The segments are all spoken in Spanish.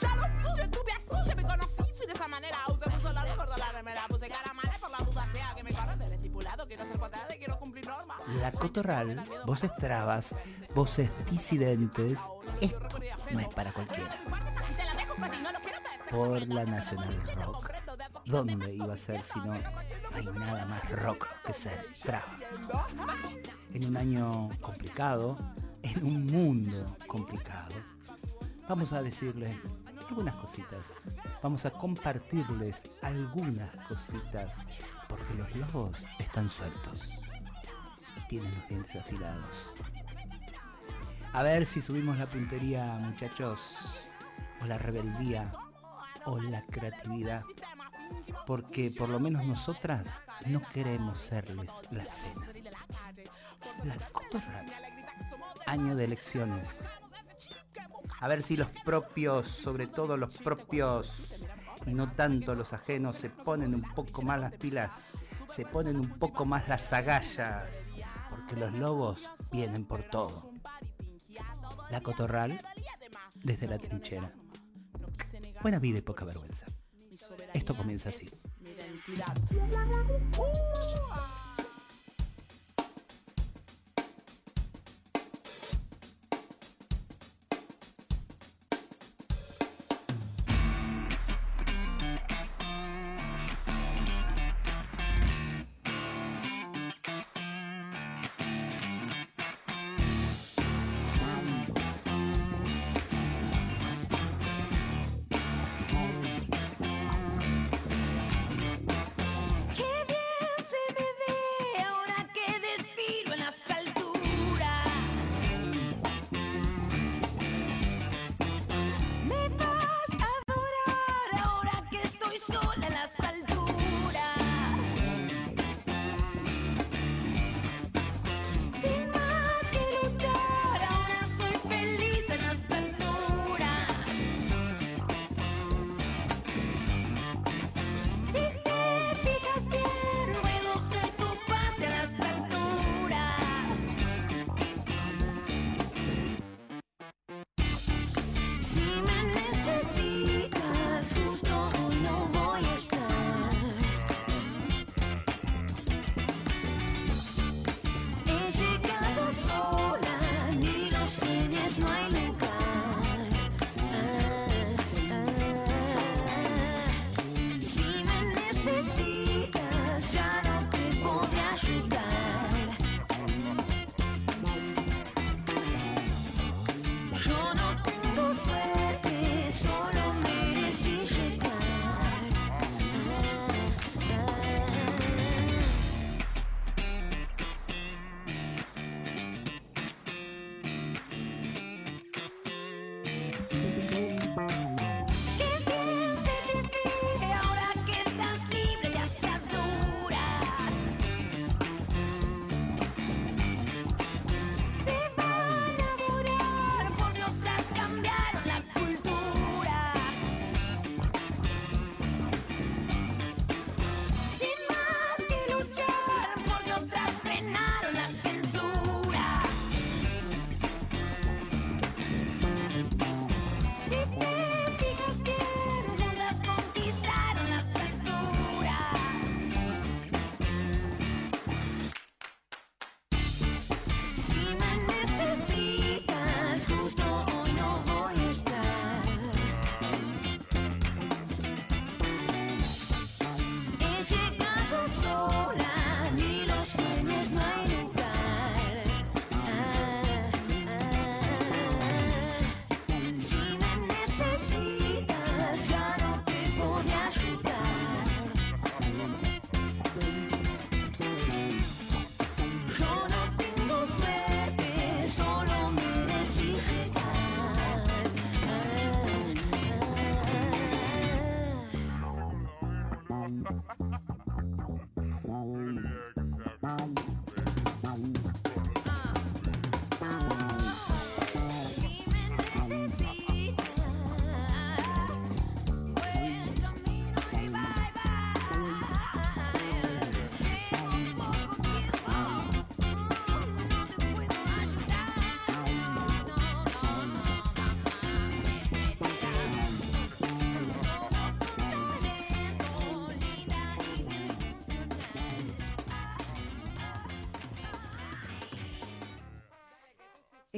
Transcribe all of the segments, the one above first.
Ya yo estuve así, yo me conocí, fui de esa manera. Usé un soldado y corto la remera. Puse cara mala por la duda sea que me corre del estipulado. Quiero ser cuadrada, quiero cumplir normas. La Cotorral, voces trabas, voces disidentes. Esto no es para cualquiera. Por la Nacional Rock. ¿Dónde iba a ser si no? No hay nada más rock que ser traba. En un año complicado, en un mundo complicado, vamos a decirles algunas cositas. Vamos a compartirles algunas cositas porque los lobos están sueltos y tienen los dientes afilados. A ver si subimos la puntería, muchachos, o la rebeldía, o la creatividad, porque por lo menos nosotras no queremos serles la cena. La cotorra. Año de elecciones. A ver si los propios, sobre todo los propios y no tanto los ajenos, se ponen un poco más las pilas, se ponen un poco más las agallas, porque los lobos vienen por todo. La cotorral desde la trinchera. Buena vida y poca vergüenza. Esto comienza así.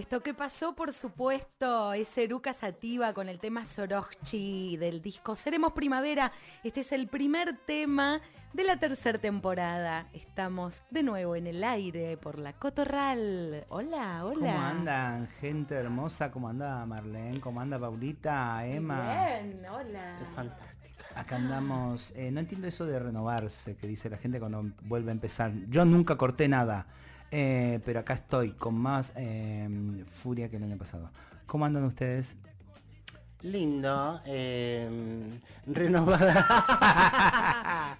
Esto que pasó, por supuesto, es Eruca Sativa con el tema Sorochi del disco Seremos Primavera. Este es el primer tema de la tercera temporada. Estamos de nuevo en el aire por la Cotorral. Hola, hola. ¿Cómo andan, gente hermosa? ¿Cómo anda Marlene? ¿Cómo anda Paulita? Emma. Bien, hola. Es fantástica. Acá andamos. eh, no entiendo eso de renovarse, que dice la gente cuando vuelve a empezar. Yo nunca corté nada. Eh, pero acá estoy con más eh, furia que el año pasado. ¿Cómo andan ustedes? Lindo, eh, renovada.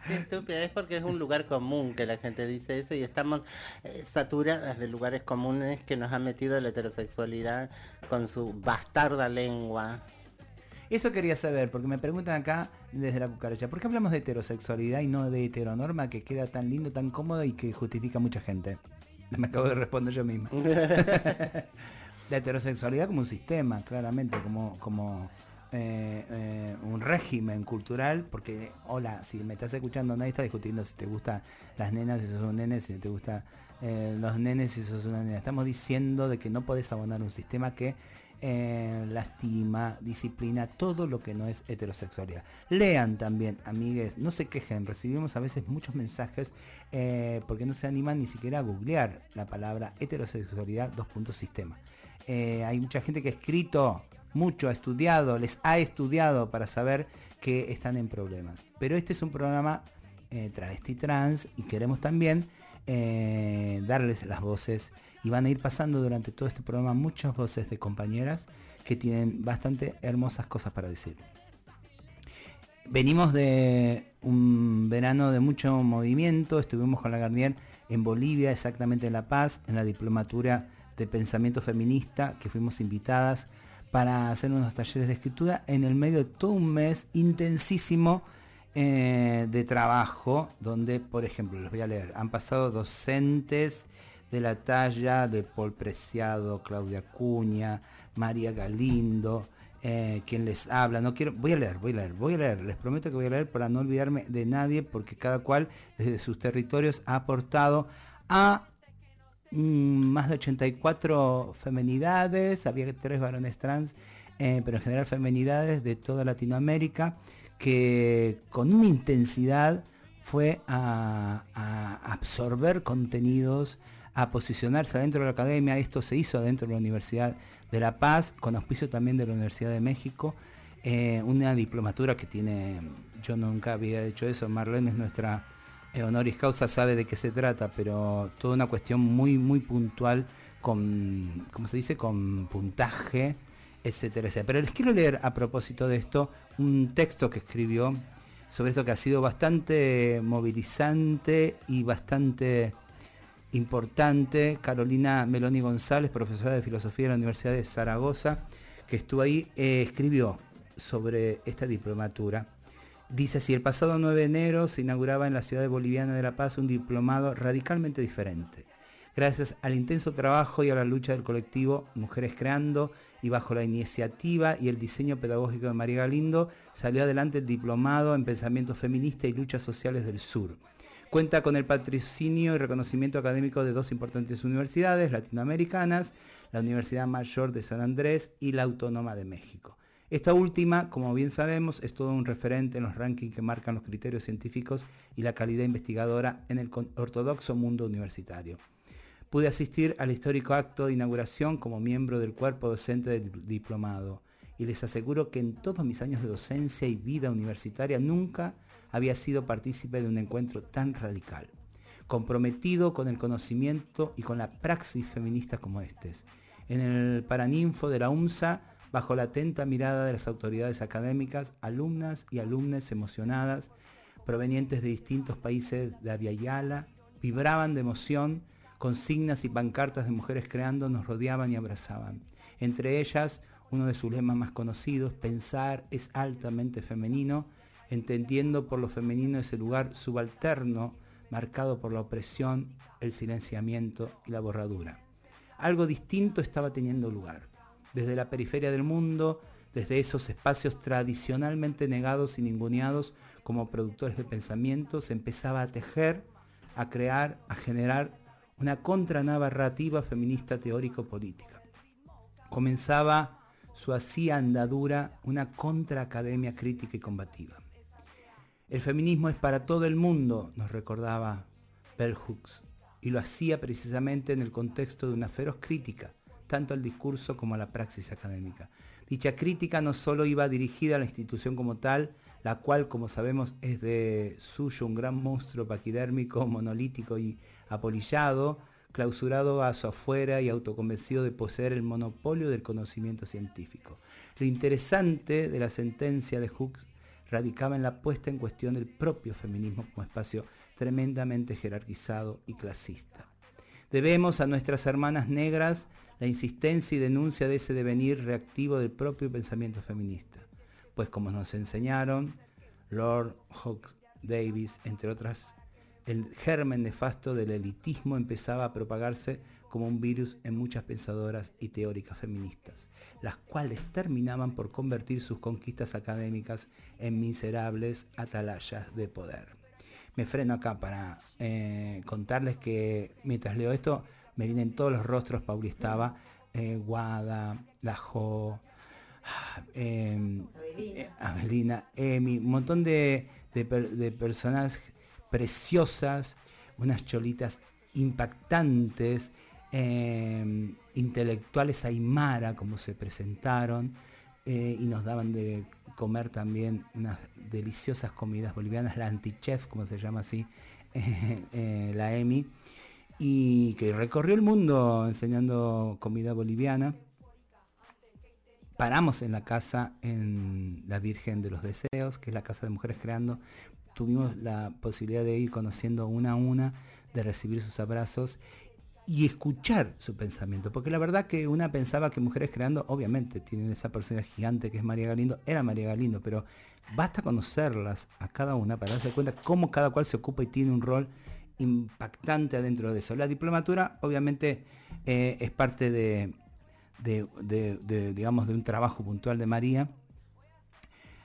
Qué estúpida, es porque es un lugar común que la gente dice eso y estamos eh, saturadas de lugares comunes que nos ha metido la heterosexualidad con su bastarda lengua. Eso quería saber, porque me preguntan acá desde la cucaracha, ¿por qué hablamos de heterosexualidad y no de heteronorma que queda tan lindo, tan cómodo y que justifica a mucha gente? Me acabo de responder yo misma. la heterosexualidad como un sistema, claramente, como, como eh, eh, un régimen cultural, porque, hola, si me estás escuchando, nadie está discutiendo si te gustan las nenas, si sos un nene, si te gustan los nenes, si sos una nena. Estamos diciendo de que no podés abonar un sistema que eh, lastima, disciplina, todo lo que no es heterosexualidad. Lean también, amigues, no se quejen, recibimos a veces muchos mensajes eh, porque no se animan ni siquiera a googlear la palabra heterosexualidad dos puntos sistema. Eh, hay mucha gente que ha escrito mucho, ha estudiado, les ha estudiado para saber que están en problemas. Pero este es un programa travesti trans y queremos también darles las voces y van a ir pasando durante todo este programa muchas voces de compañeras que tienen bastante hermosas cosas para decir. Venimos de un verano de mucho movimiento, estuvimos con la Garnier en Bolivia, exactamente en La Paz, en la diplomatura de pensamiento feminista, que fuimos invitadas para hacer unos talleres de escritura en el medio de todo un mes intensísimo eh, de trabajo, donde, por ejemplo, los voy a leer, han pasado docentes de la talla de Paul Preciado, Claudia Cuña, María Galindo, eh, quien les habla. No quiero, voy a leer, voy a leer, voy a leer. Les prometo que voy a leer para no olvidarme de nadie, porque cada cual desde sus territorios ha aportado a mm, más de 84 femenidades, había tres varones trans, eh, pero en general femenidades de toda Latinoamérica, que con una intensidad fue a, a absorber contenidos, a posicionarse adentro de la academia. Esto se hizo adentro de la Universidad de La Paz, con auspicio también de la Universidad de México. Eh, una diplomatura que tiene, yo nunca había hecho eso, Marlene es nuestra eh, honoris causa, sabe de qué se trata, pero toda una cuestión muy, muy puntual con, ¿cómo se dice?, con puntaje, etcétera, etcétera. Pero les quiero leer a propósito de esto un texto que escribió sobre esto que ha sido bastante movilizante y bastante importante, Carolina Meloni González, profesora de filosofía de la Universidad de Zaragoza, que estuvo ahí, eh, escribió sobre esta diplomatura. Dice así, el pasado 9 de enero se inauguraba en la ciudad boliviana de La Paz un diplomado radicalmente diferente. Gracias al intenso trabajo y a la lucha del colectivo Mujeres Creando y bajo la iniciativa y el diseño pedagógico de María Galindo, salió adelante el diplomado en pensamiento feminista y luchas sociales del sur. Cuenta con el patrocinio y reconocimiento académico de dos importantes universidades latinoamericanas, la Universidad Mayor de San Andrés y la Autónoma de México. Esta última, como bien sabemos, es todo un referente en los rankings que marcan los criterios científicos y la calidad investigadora en el ortodoxo mundo universitario. Pude asistir al histórico acto de inauguración como miembro del cuerpo docente del diplomado y les aseguro que en todos mis años de docencia y vida universitaria nunca había sido partícipe de un encuentro tan radical, comprometido con el conocimiento y con la praxis feminista como este. En el Paraninfo de la UMSA, bajo la atenta mirada de las autoridades académicas, alumnas y alumnas emocionadas, provenientes de distintos países de Aviala, vibraban de emoción, consignas y pancartas de mujeres creando nos rodeaban y abrazaban. Entre ellas, uno de sus lemas más conocidos, pensar es altamente femenino, entendiendo por lo femenino ese lugar subalterno marcado por la opresión, el silenciamiento y la borradura. Algo distinto estaba teniendo lugar. Desde la periferia del mundo, desde esos espacios tradicionalmente negados y ninguneados como productores de pensamiento, se empezaba a tejer, a crear, a generar una contranarrativa feminista teórico-política. comenzaba su así andadura una contraacademia crítica y combativa. El feminismo es para todo el mundo, nos recordaba Bell Hooks, y lo hacía precisamente en el contexto de una feroz crítica, tanto al discurso como a la praxis académica. Dicha crítica no solo iba dirigida a la institución como tal, la cual, como sabemos, es de suyo un gran monstruo paquidérmico, monolítico y apolillado, clausurado a su afuera y autoconvencido de poseer el monopolio del conocimiento científico. Lo interesante de la sentencia de Hooks radicaba en la puesta en cuestión del propio feminismo como espacio tremendamente jerarquizado y clasista. Debemos a nuestras hermanas negras la insistencia y denuncia de ese devenir reactivo del propio pensamiento feminista, pues como nos enseñaron Lord Hawkes Davis, entre otras el germen nefasto del elitismo empezaba a propagarse como un virus en muchas pensadoras y teóricas feministas, las cuales terminaban por convertir sus conquistas académicas en miserables atalayas de poder. Me freno acá para eh, contarles que mientras leo esto me vienen todos los rostros, Pauli estaba, eh, Guada, Lajo, eh, Avelina, Emi, un montón de, de personas preciosas, unas cholitas impactantes, em, intelectuales aymara, como se presentaron, eh, y nos daban de comer también unas deliciosas comidas bolivianas, la antichef, como se llama así, eh, la EMI, y que recorrió el mundo enseñando comida boliviana. Paramos en la casa en la Virgen de los Deseos, que es la casa de mujeres creando, tuvimos la posibilidad de ir conociendo una a una, de recibir sus abrazos y escuchar su pensamiento. Porque la verdad que una pensaba que Mujeres Creando, obviamente, tienen esa persona gigante que es María Galindo, era María Galindo, pero basta conocerlas a cada una para darse cuenta cómo cada cual se ocupa y tiene un rol impactante adentro de eso. La diplomatura, obviamente, eh, es parte de, digamos, de un trabajo puntual de María,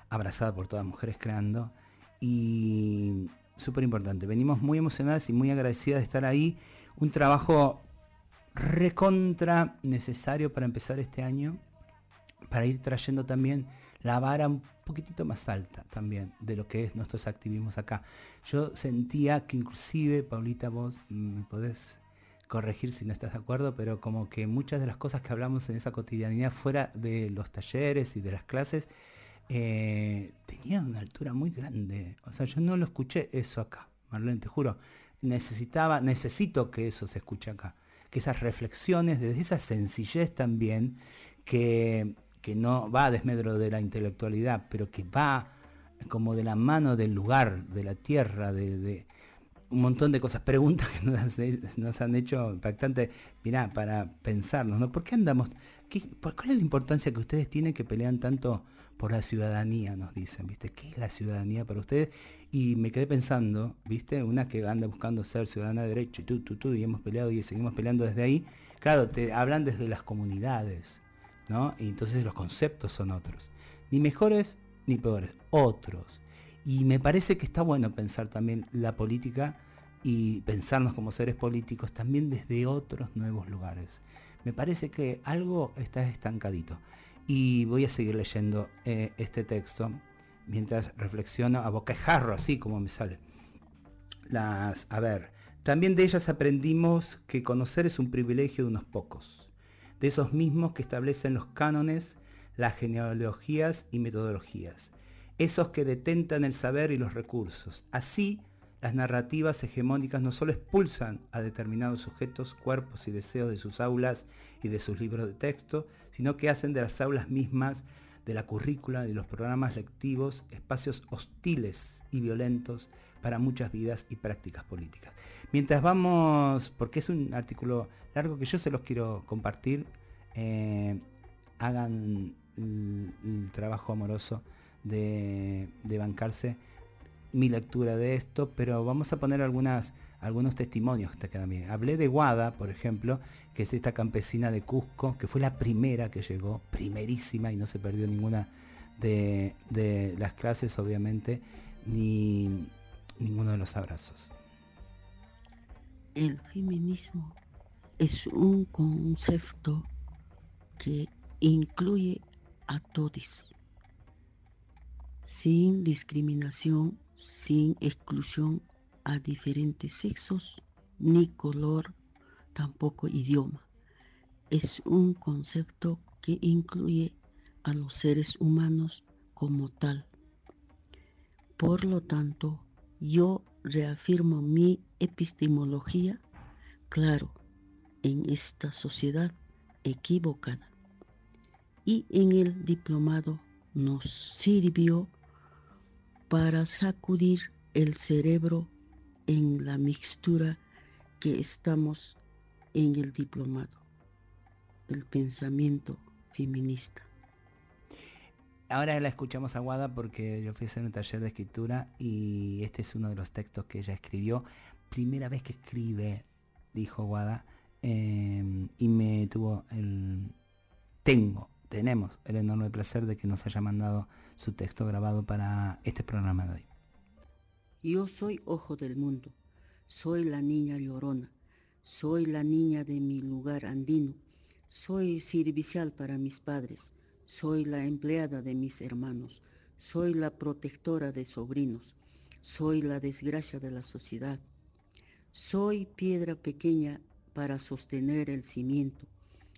abrazada por todas Mujeres Creando y súper importante. Venimos muy emocionadas y muy agradecidas de estar ahí. Un trabajo recontra necesario para empezar este año, para ir trayendo también la vara un poquitito más alta también de lo que es nuestros activismos acá. Yo sentía que inclusive, Paulita, vos me podés corregir si no estás de acuerdo, pero como que muchas de las cosas que hablamos en esa cotidianidad fuera de los talleres y de las clases, eh, tenía una altura muy grande. O sea, yo no lo escuché eso acá, Marlene, te juro. Necesitaba, necesito que eso se escuche acá. Que esas reflexiones, desde esa sencillez también, que, que no va desmedro de la intelectualidad, pero que va como de la mano del lugar, de la tierra, de, un montón de cosas, preguntas que nos, han hecho impactantes, mirá, para pensarnos, ¿no? ¿Por qué andamos? Qué, ¿Cuál es la importancia que ustedes tienen que pelean tanto por la ciudadanía, nos dicen, ¿viste? ¿Qué es la ciudadanía para ustedes? Y me quedé pensando, ¿viste? Una que anda buscando ser ciudadana de derecho y tú, tú, tú, y hemos peleado y seguimos peleando desde ahí. Claro, te hablan desde las comunidades, ¿no? Y entonces los conceptos son otros. Ni mejores ni peores, otros. Y me parece que está bueno pensar también la política y pensarnos como seres políticos también desde otros nuevos lugares. Me parece que algo está estancadito. Y voy a seguir leyendo eh, este texto mientras reflexiono a boquejarro, así como me sale. Las, a ver, también de ellas aprendimos que conocer es un privilegio de unos pocos, de esos mismos que establecen los cánones, las genealogías y metodologías, esos que detentan el saber y los recursos. Así, las narrativas hegemónicas no solo expulsan a determinados sujetos, cuerpos y deseos de sus aulas y de sus libros de texto, sino que hacen de las aulas mismas, de la currícula y los programas lectivos espacios hostiles y violentos para muchas vidas y prácticas políticas. Mientras vamos, porque es un artículo largo que yo se los quiero compartir, eh, hagan el, trabajo amoroso de, de bancarse mi lectura de esto, pero vamos a poner algunas, algunos testimonios que también. Hablé de Guada, por ejemplo, que es esta campesina de Cusco, que fue la primera que llegó, primerísima, y no se perdió ninguna de, de las clases, obviamente, ni ninguno de los abrazos. El feminismo es un concepto que incluye a todos, sin discriminación, sin exclusión a diferentes sexos, ni color, tampoco idioma. Es un concepto que incluye a los seres humanos como tal. Por lo tanto, yo reafirmo mi epistemología, claro, en esta sociedad equivocada. Y en el diplomado nos sirvió para sacudir el cerebro en la mixtura que estamos en el diplomado, el pensamiento feminista. Ahora la escuchamos a Guada porque yo fui a hacer un taller de escritura y este es uno de los textos que ella escribió. Primera vez que escribe, dijo Guada, em, y me tuvo el... Tengo, tenemos el enorme placer de que nos haya mandado su texto grabado para este programa de hoy. Yo soy ojo del mundo, soy la niña llorona, soy la niña de mi lugar andino, soy servicial para mis padres soy la empleada de mis hermanos, soy la protectora de sobrinos, soy la desgracia de la sociedad, soy piedra pequeña para sostener el cimiento,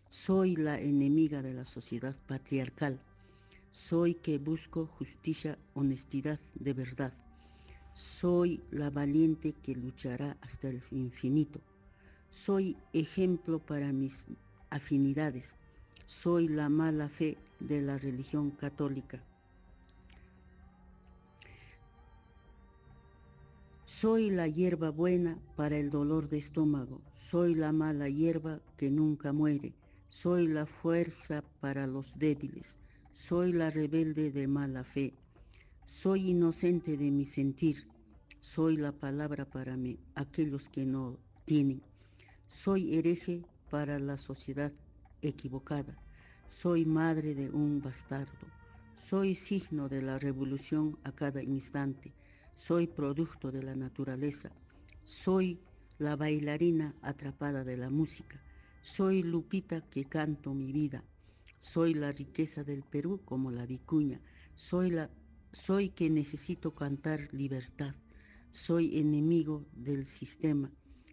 soy la enemiga de la sociedad patriarcal, soy que busco justicia, honestidad de verdad, soy la valiente que luchará hasta el infinito, soy ejemplo para mis afinidades, soy la mala fe de la religión católica. Soy la hierba buena para el dolor de estómago, soy la mala hierba que nunca muere, soy la fuerza para los débiles, soy la rebelde de mala fe, soy inocente de mi sentir, soy la palabra para mí, aquellos que no tienen, soy hereje para la sociedad equivocada. Soy madre de un bastardo. Soy signo de la revolución a cada instante. Soy producto de la naturaleza. Soy la bailarina atrapada de la música. Soy Lupita que canto mi vida. Soy la riqueza del Perú como la vicuña. Soy la soy que necesito cantar libertad. Soy enemigo del sistema.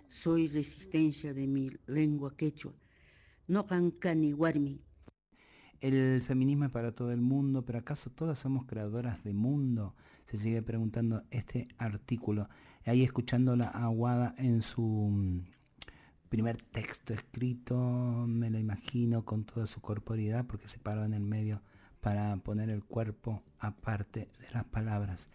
Soy resistencia de mi lengua quechua no cancani warmi. El feminismo es para todo el mundo, pero ¿acaso todas somos creadoras de mundo? Se sigue preguntando este artículo. Ahí escuchando la aguada en su mm, primer texto escrito, me lo imagino con toda su corporidad, porque se paró en el medio para poner el cuerpo aparte de las palabras.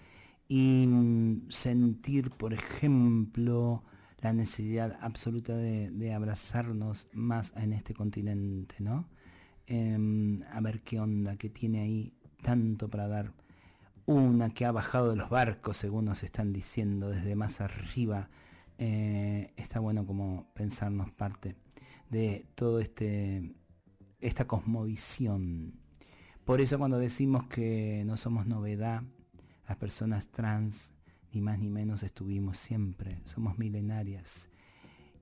Y mm, sentir, por ejemplo, la necesidad absoluta de, abrazarnos más en este continente, ¿no? Em, a ver qué onda, que tiene ahí tanto para dar. Una que ha bajado de los barcos, según nos están diciendo, desde más arriba. Eh, está bueno como pensarnos parte de todo este esta cosmovisión. Por eso cuando decimos que no somos novedad, las personas trans ni más ni menos estuvimos siempre, somos milenarias.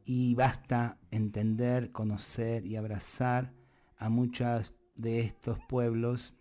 Y basta entender, conocer y abrazar a muchos de estos pueblos.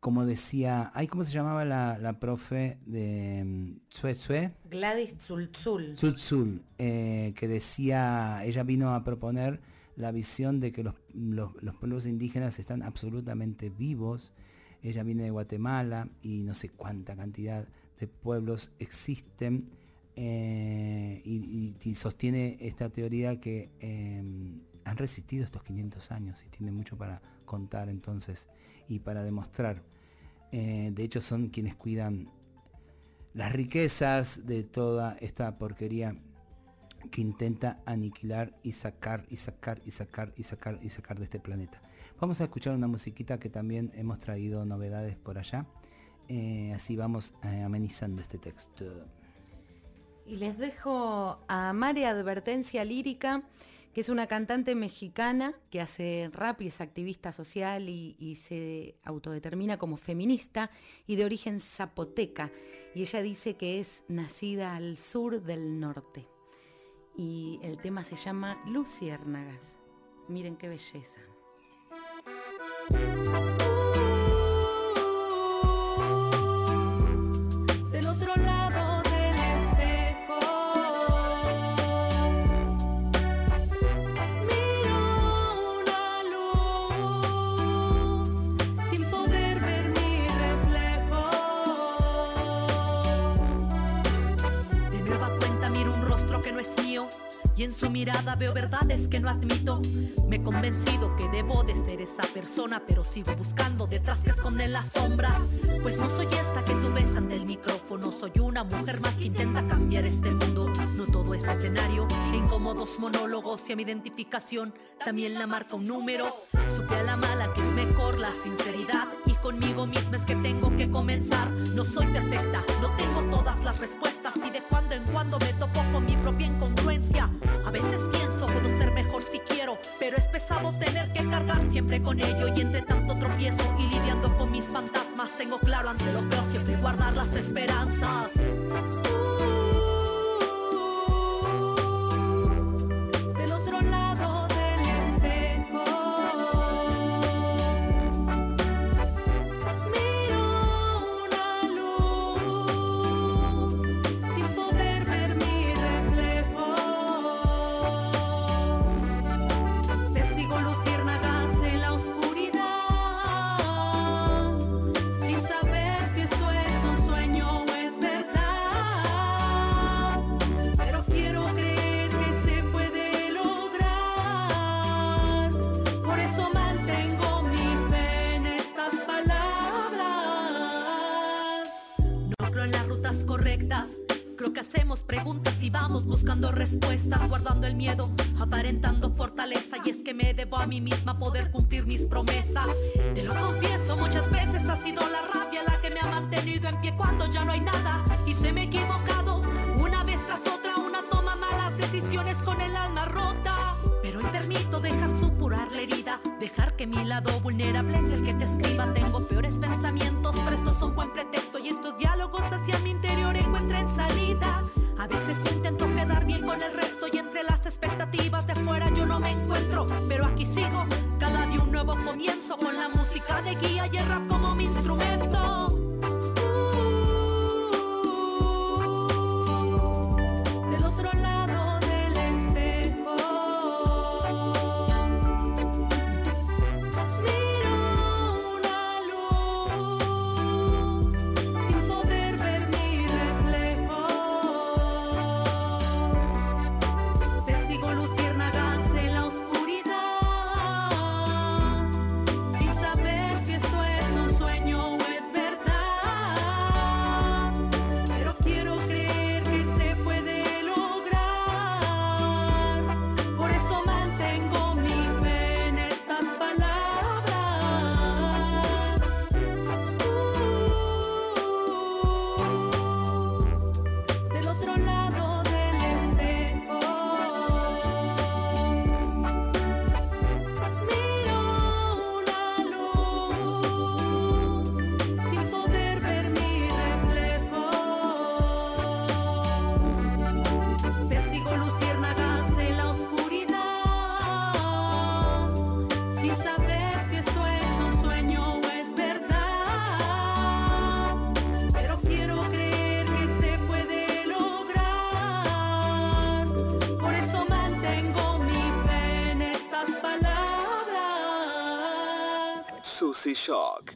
Como decía, ay, ¿cómo se llamaba la, profe de Tsue mm, Gladys Tzultzul. Tzultzul, eh, que decía, ella vino a proponer la visión de que los, los pueblos indígenas están absolutamente vivos. Ella viene de Guatemala y no sé cuánta cantidad de pueblos existen eh, y, sostiene esta teoría que em, han resistido estos 500 años y tiene mucho para contar entonces y para demostrar. Eh, de hecho son quienes cuidan las riquezas de toda esta porquería que intenta aniquilar y sacar y sacar y sacar y sacar y sacar de este planeta. Vamos a escuchar una musiquita que también hemos traído novedades por allá. Eh, así vamos eh, amenizando este texto. Y les dejo a María Advertencia Lírica, que es una cantante mexicana que hace rap y es activista social y, se autodetermina como feminista y de origen zapoteca. Y ella dice que es nacida al sur del norte. Y el tema se llama Luciérnagas. Miren qué belleza. Veo verdades que no admito. Me he convencido que debo de ser esa persona, pero sigo buscando detrás que esconden las sombras. Pues no soy esta que tú ves ante el micrófono, soy una mujer más que intenta cambiar este mundo. No todo este escenario, incómodos monólogos y a mi identificación también la marca un número. Supe a la mala que es mejor la sinceridad y conmigo misma es que tengo que comenzar. No soy perfecta, no tengo todas las respuestas y de cuando en cuando me topo con mi propia incongruencia. A veces pienso puedo ser mejor si quiero, pero es pesado tener que cargar siempre con ello y entre tanto tropiezo y lidiando con mis fantasmas tengo claro ante lo peor siempre guardar las esperanzas.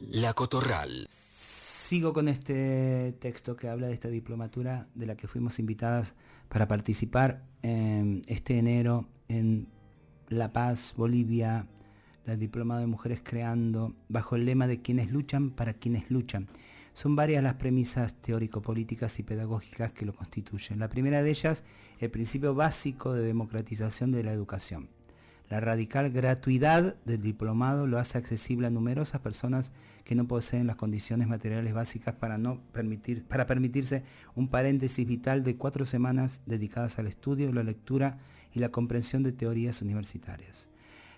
La Cotorral. Sigo con este texto que habla de esta diplomatura de la que fuimos invitadas para participar este enero en La Paz, Bolivia, la Diplomada de Mujeres Creando, bajo el lema de quienes luchan para quienes luchan. Son varias las premisas teórico-políticas y pedagógicas que lo constituyen. La primera de ellas, el principio básico de democratización de la educación. La radical gratuidad del diplomado lo hace accesible a numerosas personas que no poseen las condiciones materiales básicas para, no permitir, para permitirse un paréntesis vital de cuatro semanas dedicadas al estudio, la lectura y la comprensión de teorías universitarias.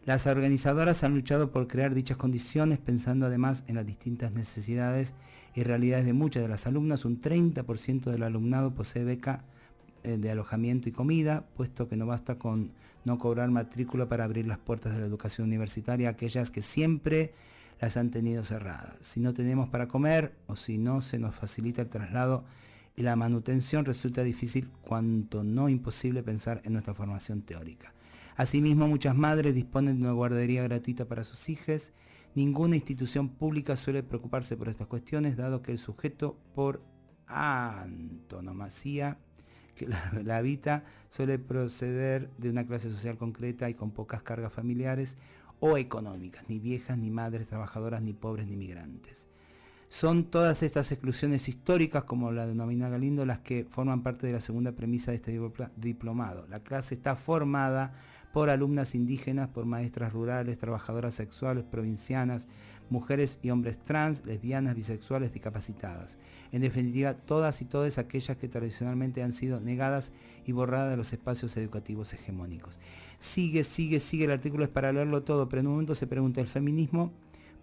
Las organizadoras han luchado por crear dichas condiciones pensando además en las distintas necesidades y realidades de muchas de las alumnas. Un 30% del alumnado posee beca de alojamiento y comida, puesto que no basta con no cobrar matrícula para abrir las puertas de la educación universitaria aquellas que siempre las han tenido cerradas. Si no tenemos para comer o si no se nos facilita el traslado y la manutención, resulta difícil, cuanto no imposible, pensar en nuestra formación teórica. Asimismo, muchas madres disponen de una guardería gratuita para sus hijos. Ninguna institución pública suele preocuparse por estas cuestiones, dado que el sujeto por antonomasia que la, habita suele proceder de una clase social concreta y con pocas cargas familiares o económicas, ni viejas, ni madres trabajadoras, ni pobres, ni migrantes. Son todas estas exclusiones históricas, como la denomina Galindo, las que forman parte de la segunda premisa de este diplomado. La clase está formada por alumnas indígenas, por maestras rurales, trabajadoras sexuales, provincianas, mujeres y hombres trans, lesbianas, bisexuales, discapacitadas. En definitiva, todas y todas aquellas que tradicionalmente han sido negadas y borradas de los espacios educativos hegemónicos. Sigue, sigue, sigue, el artículo es para leerlo todo, pero en un momento se pregunta, ¿el feminismo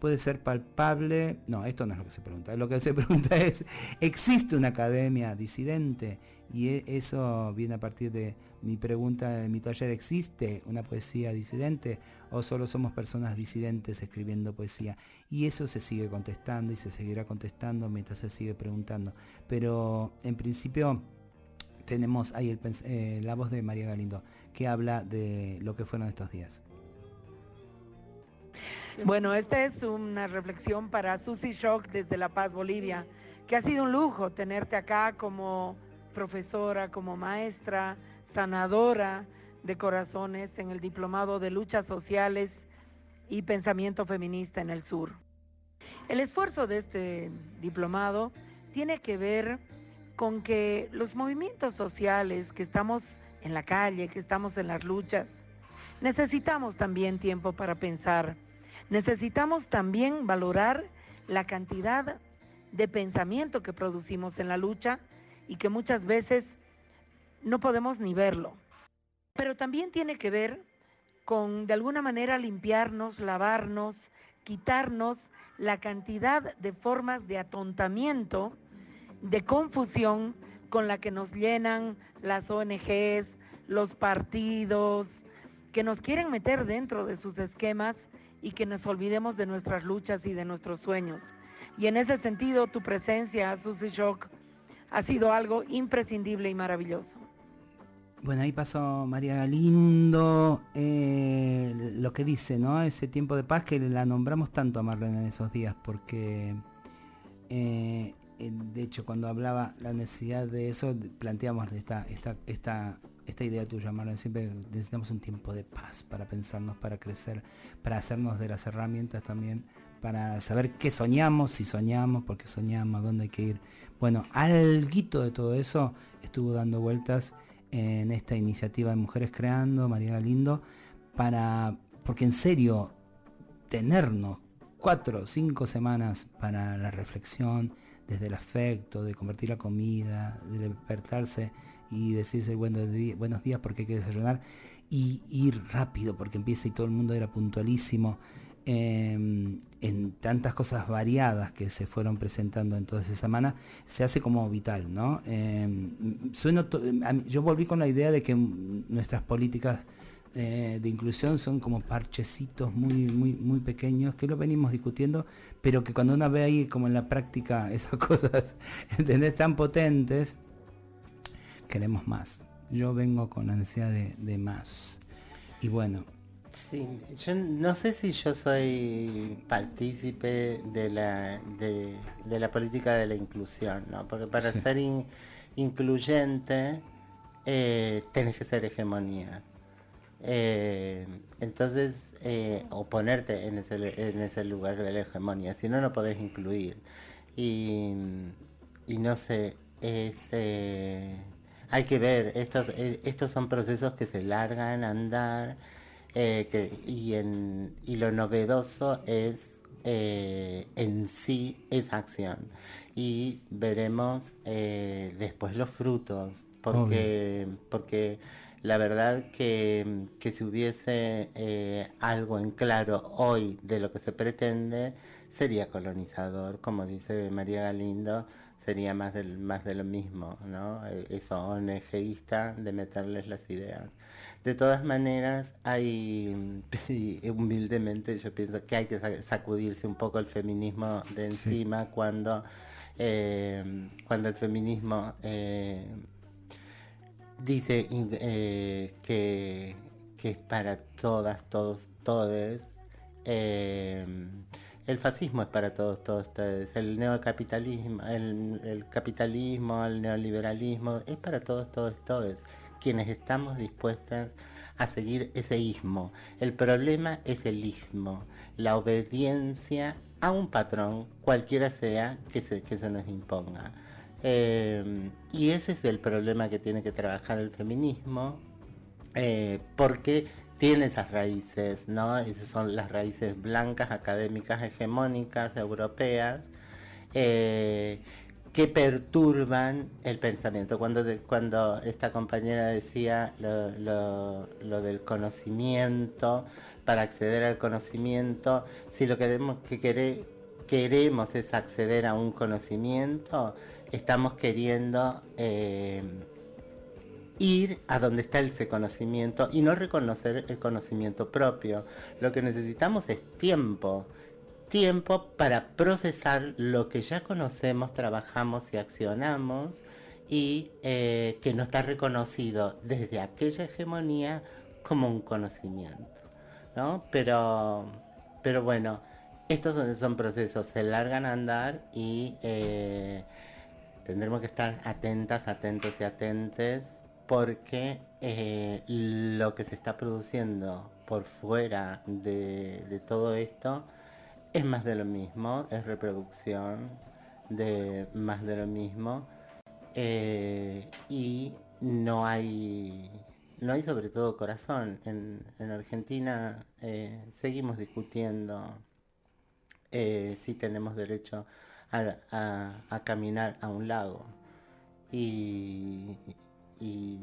puede ser palpable? No, esto no es lo que se pregunta. Lo que se pregunta es, ¿existe una academia disidente? Y e, eso viene a partir de mi pregunta mi taller, ¿existe una poesía disidente o solo somos personas disidentes escribiendo poesía? Y eso se sigue contestando y se seguirá contestando mientras se sigue preguntando. Pero en principio tenemos ahí eh, la voz de María Galindo que habla de lo que fueron estos días. Bueno, esta es una reflexión para Susi Shock desde La Paz, Bolivia, que ha sido un lujo tenerte acá como profesora, como maestra, sanadora de corazones en el Diplomado de Luchas Sociales y Pensamiento Feminista en el Sur. El esfuerzo de este diplomado tiene que ver con que los movimientos sociales que estamos en la calle, que estamos en las luchas, necesitamos también tiempo para pensar. Necesitamos también valorar la cantidad de pensamiento que producimos en la lucha y que muchas veces no podemos ni verlo. Pero también tiene que ver con, de alguna manera, limpiarnos, lavarnos, quitarnos la cantidad de formas de atontamiento, de confusión con la que nos llenan las ONGs, los partidos, que nos quieren meter dentro de sus esquemas y que nos olvidemos de nuestras luchas y de nuestros sueños. Y en ese sentido, tu presencia, Susi Shock, ha sido algo imprescindible y maravilloso. Bueno, ahí pasó María Galindo, eh, lo que dice, ¿no? Ese tiempo de paz que la nombramos tanto a Marlene en esos días, porque eh, de hecho cuando hablaba la necesidad de eso, planteamos esta, esta, esta, esta idea tuya, Marlene, siempre necesitamos un tiempo de paz para pensarnos, para crecer, para hacernos de las herramientas también, para saber qué soñamos, si soñamos, por qué soñamos, dónde hay que ir. Bueno, algo de todo eso estuvo dando vueltas en esta iniciativa de Mujeres Creando, María Galindo, para, porque en serio, tenernos cuatro o cinco semanas para la reflexión, desde el afecto, de convertir la comida, de despertarse y decirse buenos, buenos días porque hay que desayunar, y ir rápido porque empieza y todo el mundo era puntualísimo. Em, en tantas cosas variadas que se fueron presentando en toda esa semana, se hace como vital, ¿no? Em, yo volví con la idea de que nuestras políticas eh, de inclusión son como parchecitos muy, muy, muy pequeños, que lo venimos discutiendo, pero que cuando uno ve ahí como en la práctica esas cosas, ¿entendés? Tan potentes, queremos más. Yo vengo con ansiedad de, de más. Y bueno, Sí, yo no sé si yo soy partícipe de la, de, la política de la inclusión, ¿no? Porque para ser incluyente eh, tenés que ser hegemonía. Eh, entonces, eh, o ponerte en ese, en ese lugar de la hegemonía, si no, no podés incluir. Y, y no sé, es, eh, hay que ver, estos, estos son procesos que se largan a andar eh, y, en, y lo novedoso es eh, en sí esa acción. Y veremos eh, después los frutos, porque, porque la verdad que, que si hubiese algo en claro hoy de lo que se pretende, sería colonizador, como dice María Galindo, sería más, del, más de lo mismo, ¿no? E, eso ONGista de meterles las ideas. De todas maneras, hay, humildemente yo pienso que hay que sacudirse un poco el feminismo de encima cuando, eh, cuando el feminismo eh, dice eh, que, que, es para todas, todos, todes. el fascismo es para todos, todos ustedes. El neocapitalismo, el, el, capitalismo, el neoliberalismo, es para todos, todos, todos quienes estamos dispuestas a seguir ese ismo. El problema es el ismo, la obediencia a un patrón, cualquiera sea que se, nos imponga. Eh, y ese es el problema que tiene que trabajar el feminismo, eh, porque tiene esas raíces, ¿no? Esas son las raíces blancas, académicas, hegemónicas, europeas, eh, que perturban el pensamiento. Cuando, cuando esta compañera decía lo, del conocimiento, para acceder al conocimiento, si lo que que queremos es acceder a un conocimiento, estamos queriendo eh, ir a donde está ese conocimiento y no reconocer el conocimiento propio. Lo que necesitamos es tiempo tiempo para procesar lo que ya conocemos, trabajamos y accionamos y eh, que no está reconocido desde aquella hegemonía como un conocimiento. ¿no? Pero, pero bueno, estos son, procesos, se largan a andar y eh, tendremos que estar atentas, atentos y atentes porque eh, lo que se está produciendo por fuera de todo esto es más de lo mismo, es reproducción de más de lo mismo eh, y no hay no hay sobre todo corazón. En, Argentina eh, seguimos discutiendo eh, si tenemos derecho a, caminar a un lago y, y,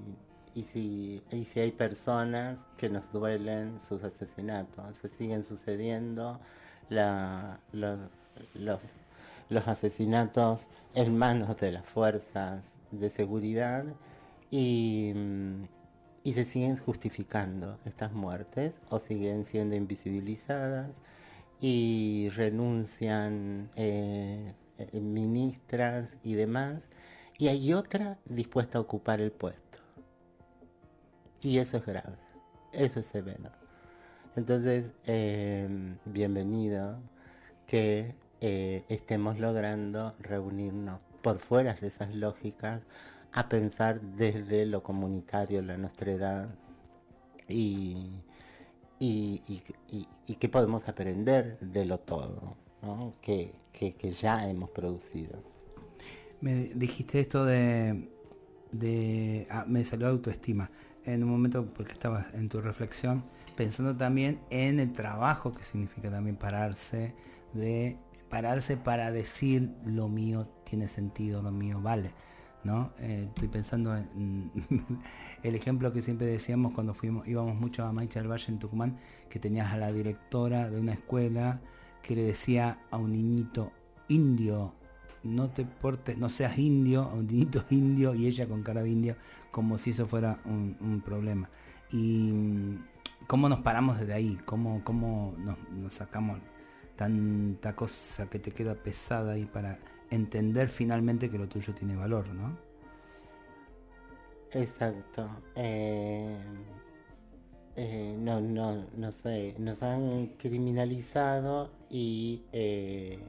si, y si hay personas que nos duelen sus asesinatos, se siguen sucediendo los, los, asesinatos en manos de las fuerzas de seguridad y, y se siguen justificando estas muertes o siguen siendo invisibilizadas y renuncian eh, eh, ministras y demás. Y hay otra dispuesta a ocupar el puesto. Y eso es grave. Eso es severo entonces, em, bienvenido que eh, estemos logrando reunirnos por fuera de esas lógicas a pensar desde lo comunitario, la nuestra edad y, y, qué podemos aprender de lo todo que, ya hemos producido. Me dijiste esto de, ah, me salió autoestima en un momento porque estaba en tu reflexión pensando también en el trabajo que significa también pararse, de pararse para decir lo mío tiene sentido, lo mío vale. ¿no? Eh, estoy pensando en el ejemplo que siempre decíamos cuando fuimos, íbamos mucho a Maicha del Valle en Tucumán, que tenías a la directora de una escuela que le decía a un niñito indio, no te portes, no seas indio, a un niñito indio y ella con cara de indio, como si eso fuera un, un problema. Y cómo nos paramos desde ahí, cómo, cómo nos, sacamos tanta cosa que te queda pesada ahí para entender finalmente que lo tuyo tiene valor, ¿no? Exacto. Eh, eh, no, no, no sé, nos han criminalizado y eh,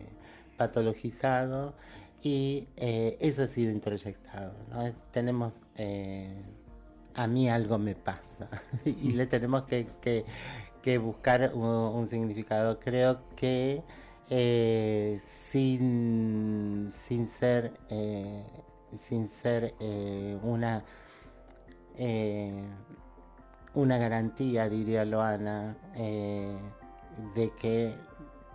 patologizado y eso ha sido introyectado. Tenemos a mí algo me pasa y le tenemos que, buscar un, significado. Creo que eh, sin, sin ser, eh, sin ser eh, una, una garantía, diría Loana, de que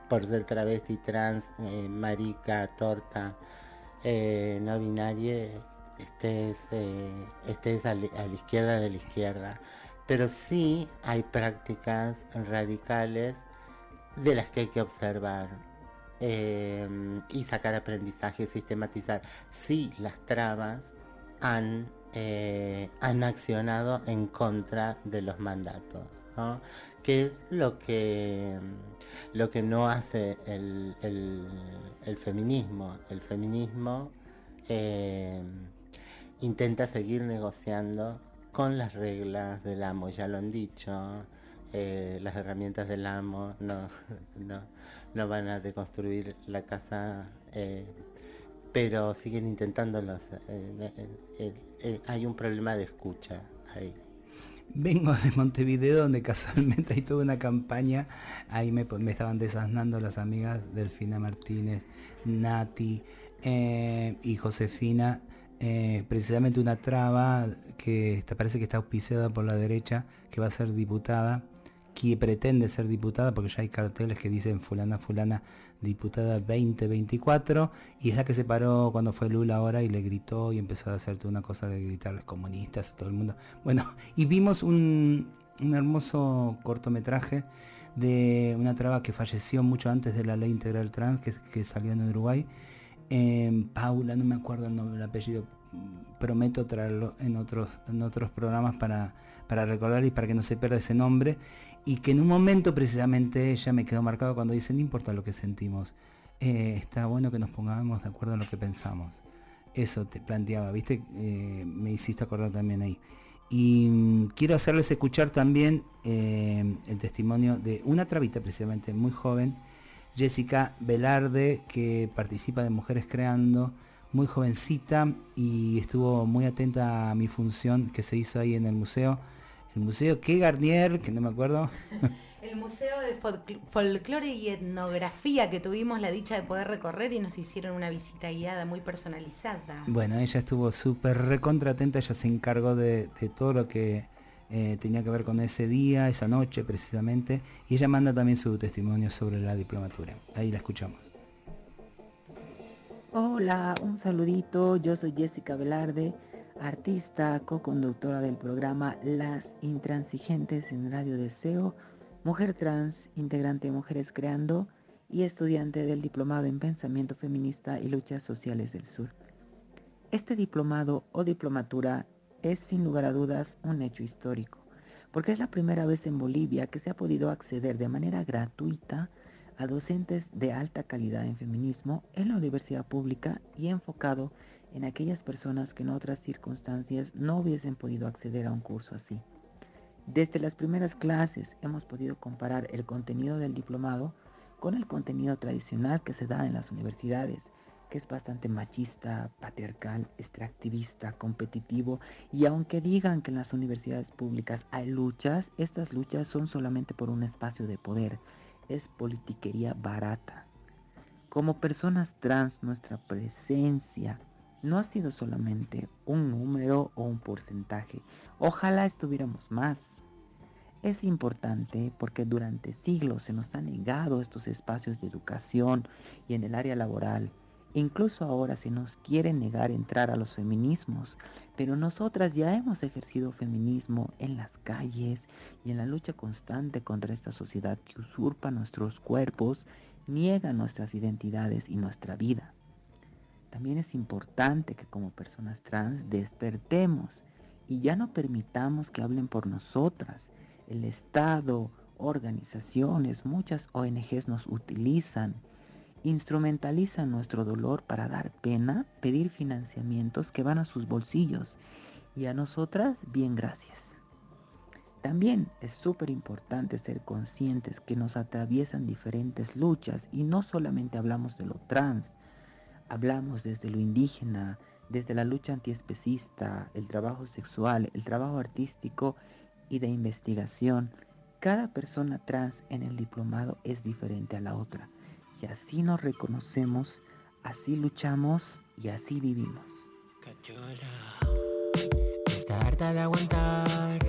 por ser travesti, trans, marica, torta, no binaria, estés, eh, estés a, la izquierda de la izquierda. Pero sí hay prácticas radicales de las que hay que observar. eh, y sacar aprendizaje, sistematizar. Sí, las trabas han, eh, han accionado en contra de los mandatos, ¿no? que es lo que, lo que no hace el, feminismo. El feminismo eh, intenta seguir negociando con las reglas del amo, ya lo han dicho, eh, las herramientas del amo no, no, van a deconstruir la casa, eh, pero siguen intentándolos. Eh, hay un problema de escucha ahí. Vengo de Montevideo donde casualmente hay toda una campaña, ahí me, estaban desasnando las amigas Delfina Martínez, Nati y Josefina, precisamente una traba que parece que está auspiciada por la derecha, que va a ser diputada que pretende ser diputada, porque ya hay carteles que dicen fulana, fulana, diputada 2024, y es la que se paró cuando fue Lula ahora y le gritó y empezó a hacer toda una cosa de gritarles comunistas a todo el mundo. Bueno, y vimos un, hermoso cortometraje de una traba que falleció mucho antes de la ley integral trans que, salió en Uruguay. Paula, no me acuerdo el nombre, el apellido, prometo traerlo en otros, en otros programas para, para recordar y para que no se pierda ese nombre y que en un momento precisamente ella me quedó marcado cuando dice, no importa lo que sentimos, eh, está bueno que nos pongamos de acuerdo en lo que pensamos. Eso te planteaba, ¿viste? Eh, me hiciste acordar también ahí. Y mm, quiero hacerles escuchar también eh, el testimonio de una trabita precisamente muy joven, Jessica Velarde, que participa de Mujeres Creando, muy jovencita y estuvo muy atenta a mi función que se hizo ahí en el museo el museo que Garnier, que no me acuerdo. El Museo de Folclore y Etnografía que tuvimos la dicha de poder recorrer y nos hicieron una visita guiada muy personalizada. Bueno, ella estuvo súper recontratenta, ella se encargó de, todo lo que eh, tenía que ver con ese día, esa noche precisamente, y ella manda también su testimonio sobre la diplomatura. Ahí la escuchamos. Hola, un saludito, yo soy Jessica Velarde artista, co-conductora del programa Las Intransigentes en Radio Deseo, mujer trans, integrante de Mujeres Creando y estudiante del Diplomado en Pensamiento Feminista y Luchas Sociales del Sur. Este diplomado o diplomatura es sin lugar a dudas un hecho histórico, porque es la primera vez en Bolivia que se ha podido acceder de manera gratuita a docentes de alta calidad en feminismo en la universidad pública y enfocado en aquellas personas que en otras circunstancias no hubiesen podido acceder a un curso así. Desde las primeras clases hemos podido comparar el contenido del diplomado con el contenido tradicional que se da en las universidades, que es bastante machista, patriarcal, extractivista, competitivo, y aunque digan que en las universidades públicas hay luchas, estas luchas son solamente por un espacio de poder, es politiquería barata. Como personas trans, nuestra presencia no ha sido solamente un número o un porcentaje. Ojalá estuviéramos más. Es importante porque durante siglos se nos han negado estos espacios de educación y en el área laboral. Incluso ahora se nos quiere negar entrar a los feminismos, pero nosotras ya hemos ejercido feminismo en las calles y en la lucha constante contra esta sociedad que usurpa nuestros cuerpos, niega nuestras identidades y nuestra vida. También es importante que como personas trans despertemos y ya no permitamos que hablen por nosotras. El Estado, organizaciones, muchas ONGs nos utilizan, instrumentalizan nuestro dolor para dar pena, pedir financiamientos que van a sus bolsillos y a nosotras, bien gracias. También es súper importante ser conscientes que nos atraviesan diferentes luchas y no solamente hablamos de lo trans, hablamos desde lo indígena, desde la lucha antiespecista, el trabajo sexual, el trabajo artístico y de investigación. Cada persona trans en el diplomado es diferente a la otra. Y así nos reconocemos, así luchamos y así vivimos. Está harta de aguantar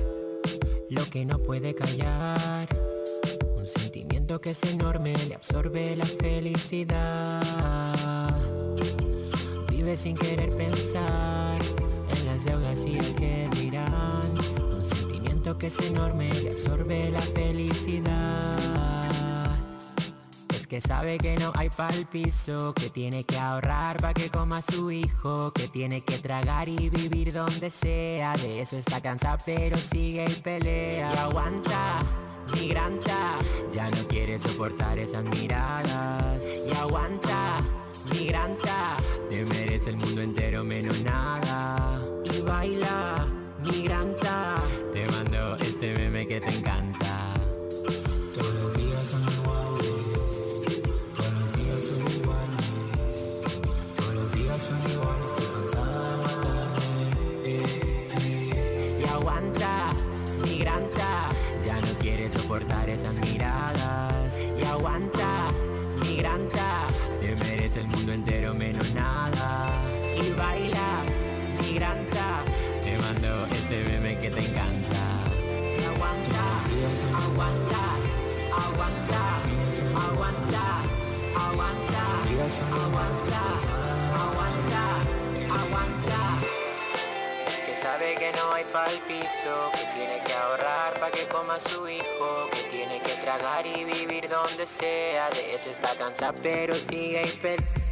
lo que no puede callar. Un sentimiento que es enorme, le absorbe la felicidad sin querer pensar en las deudas y el que dirán. Un sentimiento que es enorme y absorbe la felicidad. Que sabe que no hay pa'l piso, que tiene que ahorrar para que coma su hijo, que tiene que tragar y vivir donde sea. De eso está cansada pero sigue y pelea. Y aguanta, migranta, ya no quiere soportar esas miradas. Y aguanta, migranta, te merece el mundo entero menos nada. Y baila, migranta, te mando este meme que te encanta. Soportar esas miradas. Y aguanta, migranta, te merece el mundo entero menos nada. Y baila, migranta, te mando este meme que te encanta. Aguanta, aguanta, aguanta, aguanta, aguanta, aguanta, aguanta, aguanta. Que no hay pa'l piso, que tiene que ahorrar para que coma su hijo, que tiene que tragar y vivir donde sea. De eso está cansada, pero sigue y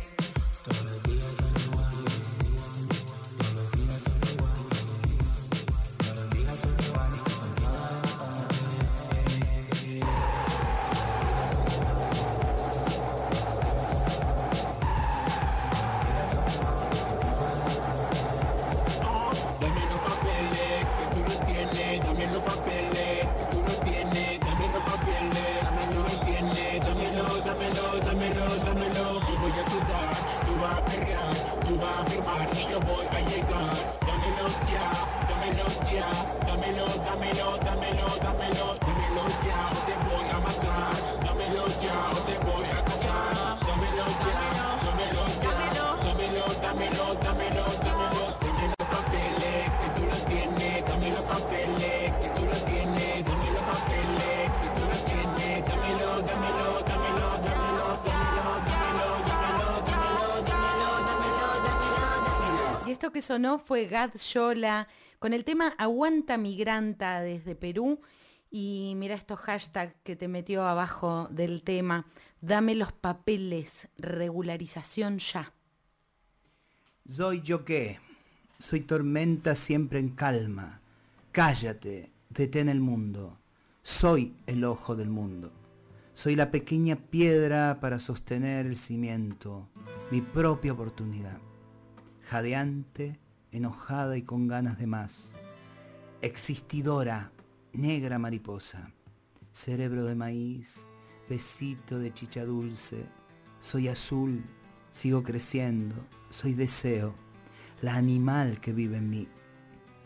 sonó fue Gad Yola con el tema Aguanta Migranta desde Perú. Y mira estos hashtags que te metió abajo del tema. Dame los papeles, regularización ya. ¿Soy yo qué? Soy tormenta siempre en calma. Cállate, detén el mundo. Soy el ojo del mundo. Soy la pequeña piedra para sostener el cimiento, mi propia oportunidad. Jadeante, enojada y con ganas de más. Existidora, negra mariposa. Cerebro de maíz, besito de chicha dulce. Soy azul, sigo creciendo. Soy deseo, la animal que vive en mí.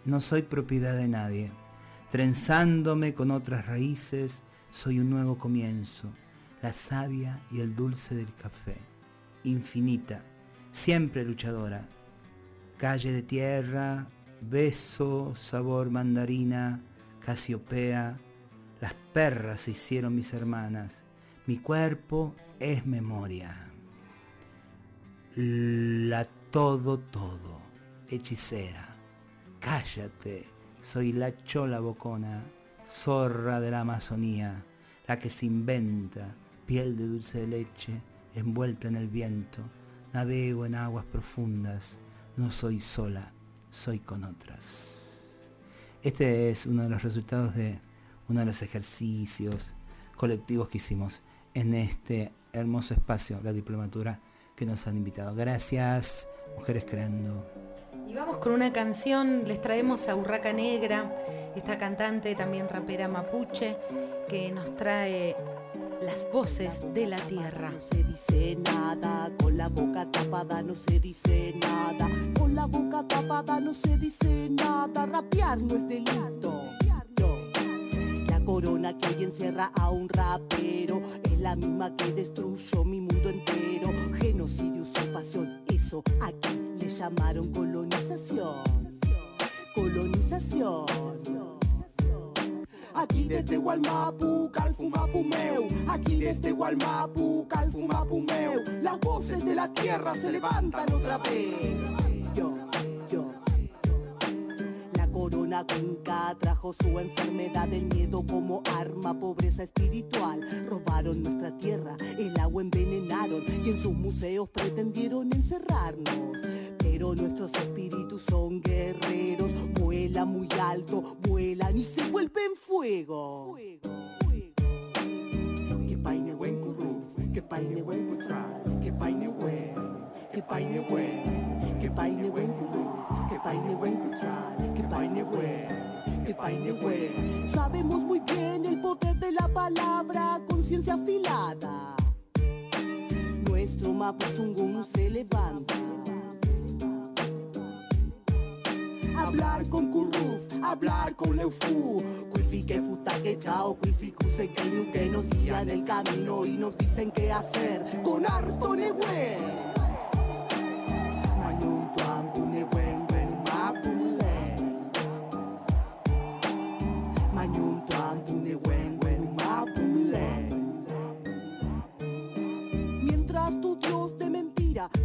No soy propiedad de nadie. Trenzándome con otras raíces, soy un nuevo comienzo, la savia y el dulce del café. Infinita, siempre luchadora. Calle de tierra, beso, sabor mandarina, casiopea. Las perras se hicieron mis hermanas. Mi cuerpo es memoria. La todo todo, hechicera. Cállate, soy la chola bocona, zorra de la Amazonía, la que se inventa, piel de dulce de leche, envuelta en el viento. Navego en aguas profundas, no soy sola, soy con otras. Este es uno de los resultados de uno de los ejercicios colectivos que hicimos en este hermoso espacio, la diplomatura, que nos han invitado. Gracias, Mujeres Creando. Y vamos con una canción, les traemos a Urraca Negra, esta cantante también rapera mapuche, que nos trae las voces de la tierra. No se dice nada, con la boca tapada no se dice nada, con la boca tapada no se dice nada, rapear no es delito. La corona que hoy encierra a un rapero es la misma que destruyó mi mundo entero. Genocidio, usurpación, eso aquí le llamaron colonización. Colonización. Aquí desde Gualmapu, Calfumapumeu. Aquí desde Gualmapu, Calfumapumeu. Las voces de la tierra se levantan otra vez. Yo, yo. La corona cuenca trajo su enfermedad del miedo como arma, pobreza espiritual. Robaron nuestra tierra, el agua envenenaron y en sus museos pretendieron encerrarnos. Pero nuestros espíritus son guerreros, vuelan muy alto, vuelan y se vuelven fuego. Que paine buen curruf, que paine buen cutral, que paine buen, que paine buen, que paine buen curruf, que paine buen cutral, que paine buen, que paine buen. Sabemos muy bien el poder de la palabra, conciencia afilada. Nuestro mapuzungún se levanta. Hablar con Kurruf, hablar con Leufu. Kuifi que futa que chao, Kuifi kuse que que nos guían el camino y nos dicen qué hacer con harto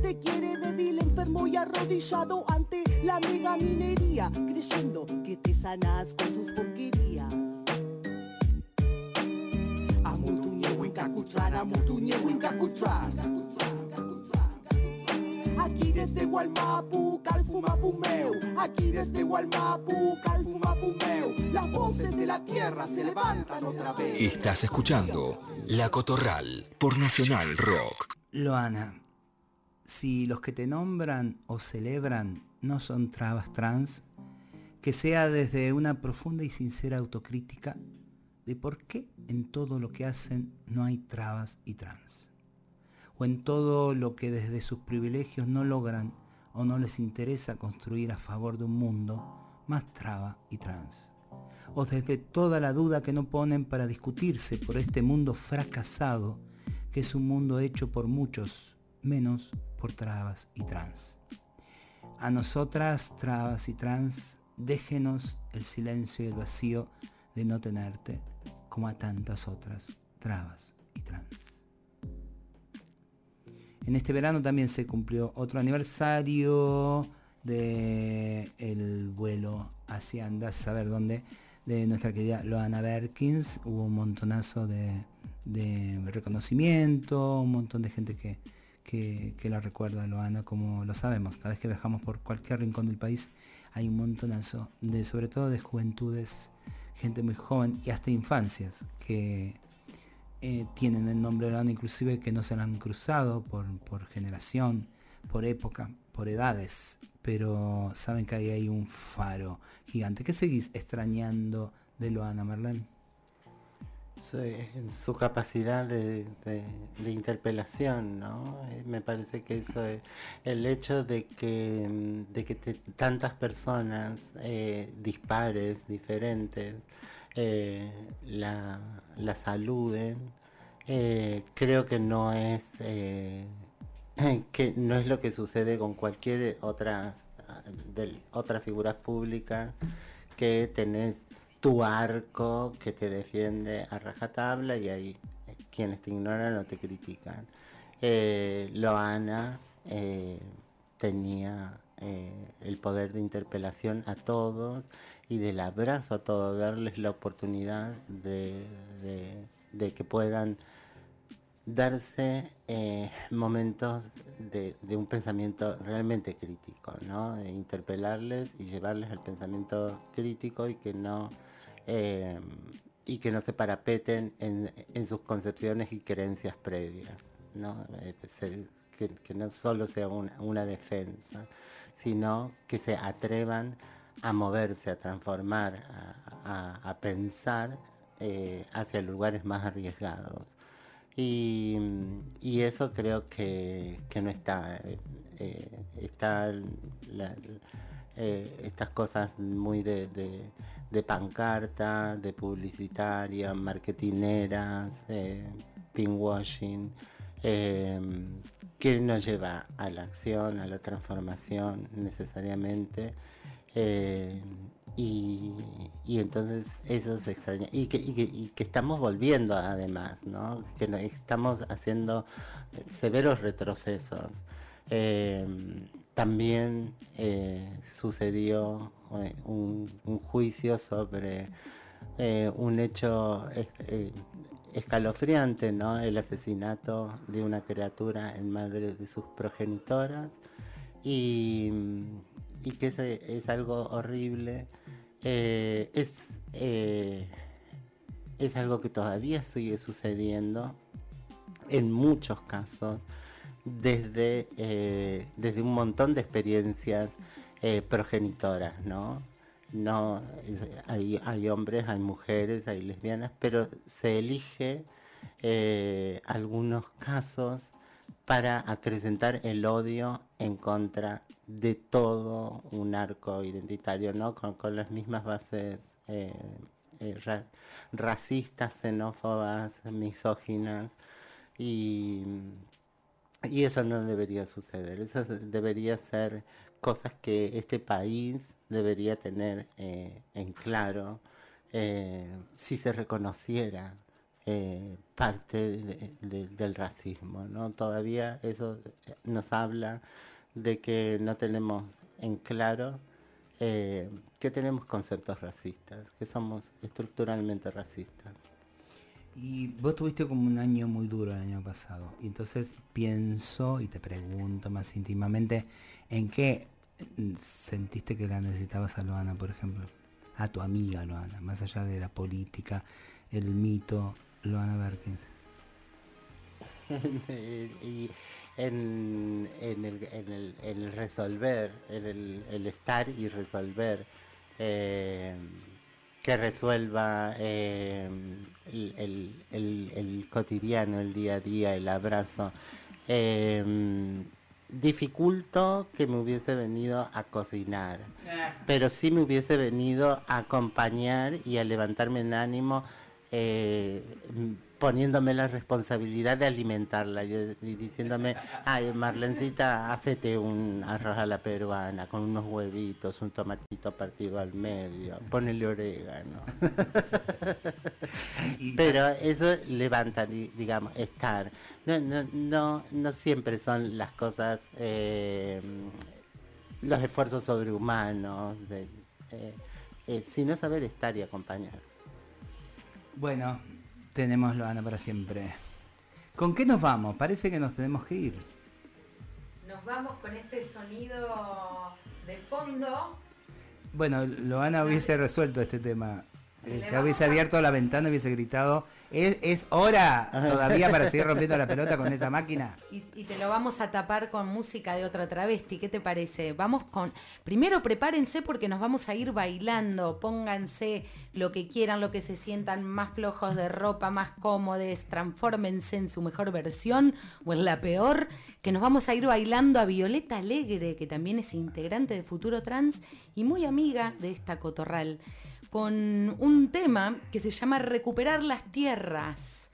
te quiere débil, enfermo y arrodillado ante la mega minería, creyendo que te sanas con sus porquerías. Aquí desde Gualmapu, Calfumapumeu. Aquí desde Gualmapu, Calfumapumeu. Las voces de la tierra se levantan otra vez. Estás escuchando La Cotorral por Nacional Rock. Loana, si los que te nombran o celebran no son trabas trans, que sea desde una profunda y sincera autocrítica de por qué en todo lo que hacen no hay trabas y trans, o en todo lo que desde sus privilegios no logran o no les interesa construir a favor de un mundo más traba y trans, o desde toda la duda que no ponen para discutirse por este mundo fracasado que es un mundo hecho por muchos, menos por trabas y trans. A nosotras, trabas y trans, déjenos el silencio y el vacío de no tenerte, como a tantas otras trabas y trans. En este verano también se cumplió otro aniversario de el vuelo hacia andas saber dónde de nuestra querida Loana Berkins. Hubo un montonazo de reconocimiento, un montón de gente que, que, la recuerda Loana, como lo sabemos. Cada vez que viajamos por cualquier rincón del país hay un montonazo, de, sobre todo de juventudes, gente muy joven y hasta infancias que eh, tienen el nombre de Loana, inclusive que no se la han cruzado por, generación, por época, por edades, pero saben que ahí hay un faro gigante. ¿Qué seguís extrañando de Loana, Merlén? Su, capacidad de, de- de interpelación, ¿no? Eh, Me parece que eso es el hecho de que, de que tantas personas eh, dispares, diferentes, eh, la, la saluden, creo que no es que no es lo que sucede con cualquier otra del, otras figuras públicas que tenés tu arco que te defiende a rajatabla y ahí eh, quienes te ignoran o te critican. Eh, Loana eh, tenía el poder de interpelación a todos y del abrazo a todos, darles la oportunidad de, que puedan darse momentos de, de un pensamiento realmente crítico, ¿no? De interpelarles y llevarles al pensamiento crítico y que no eh, y que no se parapeten en, en sus concepciones y creencias previas, ¿no? Eh, que, no solo sea una, una defensa, sino que se atrevan a moverse, a transformar, a, a- pensar eh, hacia lugares más arriesgados. Y, y eso creo que, que no está. eh, está estas cosas muy de, de pancarta, de publicitaria, marketineras, eh, eh, que no lleva a la acción, a la transformación necesariamente. eh, y, y entonces eso se extraña. Y que, y que, estamos volviendo además, ¿no? Que estamos haciendo severos retrocesos. Eh, también eh, sucedió eh, un, juicio sobre eh, un hecho eh, escalofriante, ¿no? El asesinato de una criatura en madre de sus progenitoras y, que es, algo horrible. Es, es algo que todavía sigue sucediendo en muchos casos desde, desde un montón de experiencias eh, progenitoras, ¿no? No, hay, hay hombres, hay mujeres, hay lesbianas, pero se elige eh, algunos casos para acrecentar el odio en contra de todo un arco identitario, ¿no? Con, con las mismas bases eh, ra- racistas, xenófobas, misóginas y, y eso no debería suceder. Eso es- debería ser cosas que este país debería tener eh, en claro eh, si se reconociera eh, parte de- de- del racismo. ¿no? Todavía eso nos habla de que no tenemos en claro que tenemos conceptos racistas, que somos estructuralmente racistas. Y vos tuviste como un año muy duro el año pasado. Y entonces pienso y te pregunto más íntimamente, ¿en qué sentiste que la necesitabas a Loana, por ejemplo? A tu amiga Loana, más allá de la política, el mito, Loana Berkins. y en, el, resolver, en el, estar y resolver, eh, que resuelva eh, el cotidiano, el día a día, el abrazo. Eh, dificulto que me hubiese venido a cocinar, pero sí me hubiese venido a acompañar y a levantarme en ánimo eh, poniéndome la responsabilidad de alimentarla y, y diciéndome, ay Marlencita, hacete un arroz a la peruana con unos huevitos, un tomatito partido al medio, ponele orégano. Pero eso levanta, di- digamos, estar. No, no, no, no siempre son las cosas, eh, los esfuerzos sobrehumanos, de, eh, eh, sino saber estar y acompañar. Bueno, tenemos Loana para siempre. ¿Con qué nos vamos? Parece que nos tenemos que ir. Nos vamos con este sonido de fondo. Bueno, Loana hubiese resuelto este tema. Eh, ya hubiese abierto la ventana y hubiese gritado, ¿es, es hora todavía para seguir rompiendo la pelota con esa máquina? Y, y te lo vamos a tapar con música de otra travesti. ¿Qué te parece? Vamos con. Primero prepárense porque nos vamos a ir bailando. Pónganse lo que quieran, lo que se sientan más flojos de ropa, más cómodos. Transfórmense en su mejor versión o en la peor. Que nos vamos a ir bailando a Violeta Alegre, que también es integrante de Futuro Trans y muy amiga de esta cotorral. Con un tema que se llama Recuperar las Tierras.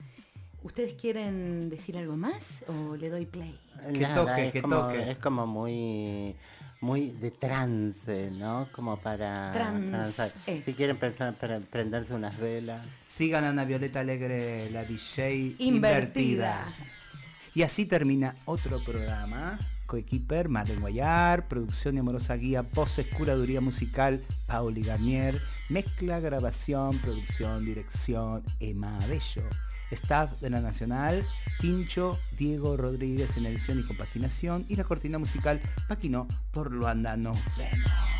¿Ustedes quieren decir algo más o le doy play? Nada, es como, Es como muy muy de trance, ¿no? Como para Trans, transar. eh. Si quieren pensar, para prenderse unas velas. Sigan a Ana Violeta Alegre, la DJ Invertida. invertida. Y así termina otro programa. Coequiper, Marlene Guayar, producción y amorosa guía, voces, curaduría musical, Pauli Garnier, mezcla, grabación, producción, dirección, Emma Bello. Staff de la Nacional, Pincho, Diego Rodríguez en edición y compaginación y la cortina musical Paquino por Luanda. Nos vemos.